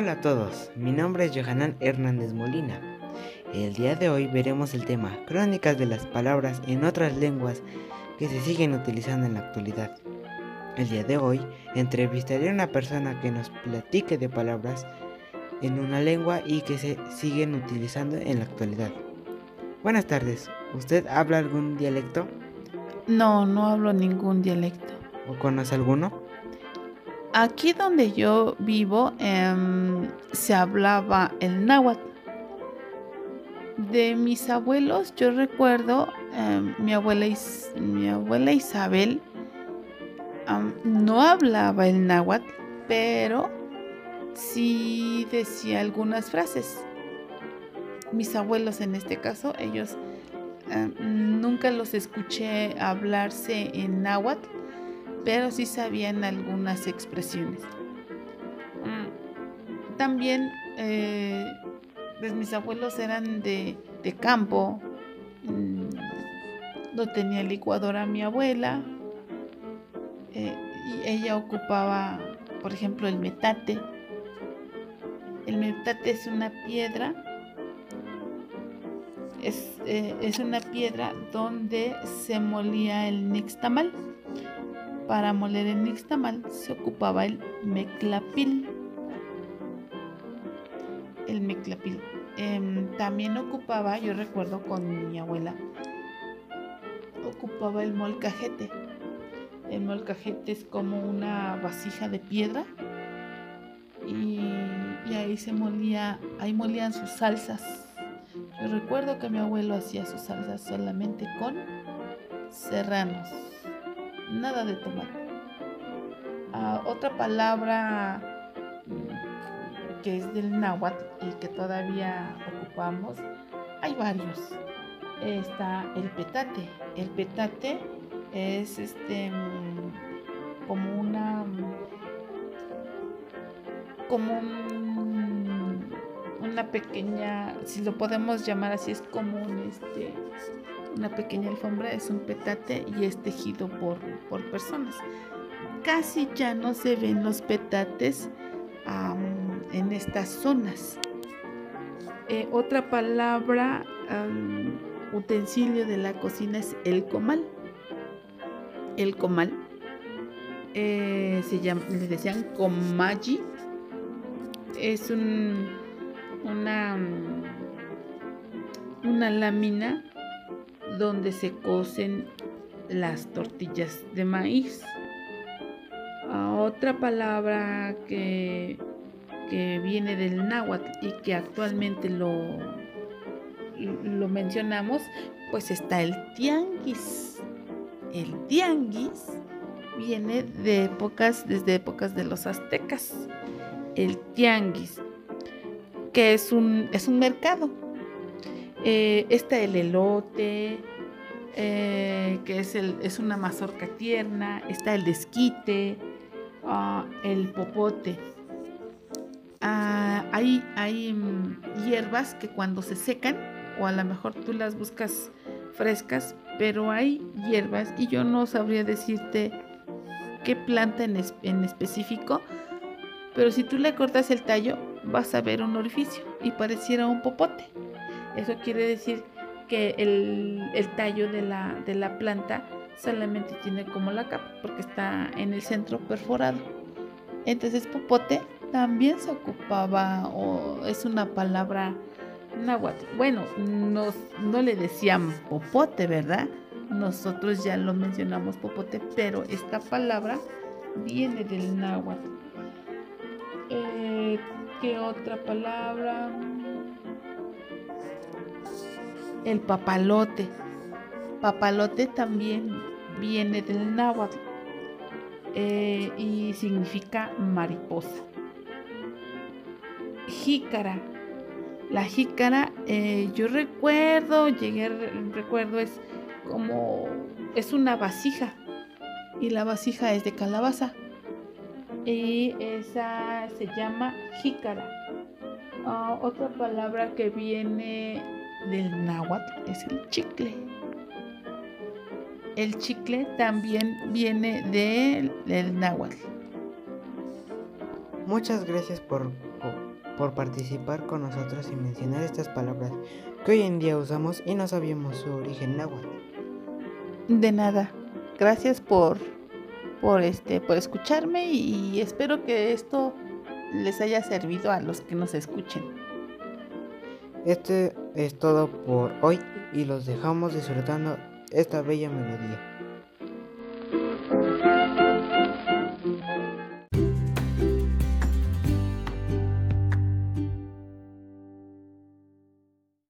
Hola a todos, mi nombre es Johanan Hernández Molina. El día de hoy veremos el tema Crónicas de las palabras en otras lenguas que se siguen utilizando en la actualidad. El día de hoy entrevistaré a una persona que nos platique de palabras en una lengua y que se siguen utilizando en la actualidad. Buenas tardes, ¿usted habla algún dialecto? No, no hablo ningún dialecto. ¿O conoce alguno? Aquí donde yo vivo em, se hablaba el náhuatl. De mis abuelos, yo recuerdo em, mi, abuela mi abuela Isabel no hablaba el náhuatl, pero sí decía algunas frases. Mis abuelos en este caso, ellos nunca los escuché hablarse en náhuatl, pero sí sabían algunas expresiones. Mm, también eh, pues mis abuelos eran de, campo, mm, no tenía licuadora mi abuela, eh, y ella ocupaba, por ejemplo, el metate. El metate es una piedra, es, eh, es una piedra donde se molía el nixtamal para moler el nixtamal se ocupaba el meclapil. El meclapil. Em, también ocupaba, yo recuerdo con mi abuela, ocupaba el molcajete. El molcajete es como una vasija de piedra y, y ahí se molía, ahí molían sus salsas. Yo recuerdo que mi abuelo hacía sus salsas solamente con serranos nada de tomate. Ah, otra palabra mm, que es del náhuatl y que todavía ocupamos, hay varios. Está el petate. El petate es este mm, como una como una pequeña, si lo podemos llamar así, es como un este una pequeña alfombra, es un petate y es tejido por, por personas. Casi ya no se ven los petates en estas zonas. Eh, otra palabra, utensilio de la cocina es el comal. El comal eh, se llama, decían comaji. Es un, una, una lámina donde se cocen las tortillas de maíz. Otra palabra que, que viene del náhuatl y que actualmente lo, lo mencionamos, pues está el tianguis. El tianguis viene de épocas, desde épocas de los aztecas. El tianguis, que es un, es un mercado. Eh, está el elote, eh, que es, el, es una mazorca tierna, está el desquite, ah, el popote. Ah, hay, hay mm, hierbas que cuando se secan, o a lo mejor tú las buscas frescas, pero hay hierbas y yo no sabría decirte qué planta en, en específico, pero si tú le cortas el tallo vas a ver un orificio y pareciera un popote. Eso quiere decir que el, tallo de la, de la planta solamente tiene como la capa porque está en el centro perforado. Entonces popote también se ocupaba o es una palabra náhuatl. Bueno, nos, no le decían popote, ¿verdad? Nosotros ya lo mencionamos popote, pero esta palabra viene del náhuatl. Eh, ¿Qué otra palabra? El papalote. Papalote también viene del náhuatl eh, y significa mariposa. Jícara. La jícara, eh, yo recuerdo, llegué, recuerdo, es como, es una vasija y la vasija es de calabaza y esa se llama jícara. Ah, otra palabra que viene del náhuatl es el chicle. El chicle también viene del, náhuatl. Muchas gracias por, por participar con nosotros y mencionar estas palabras que hoy en día usamos y no sabíamos su origen náhuatl. De nada. Gracias por por este por escucharme y espero que esto les haya servido a los que nos escuchen. Este es todo por hoy y los dejamos disfrutando esta bella melodía.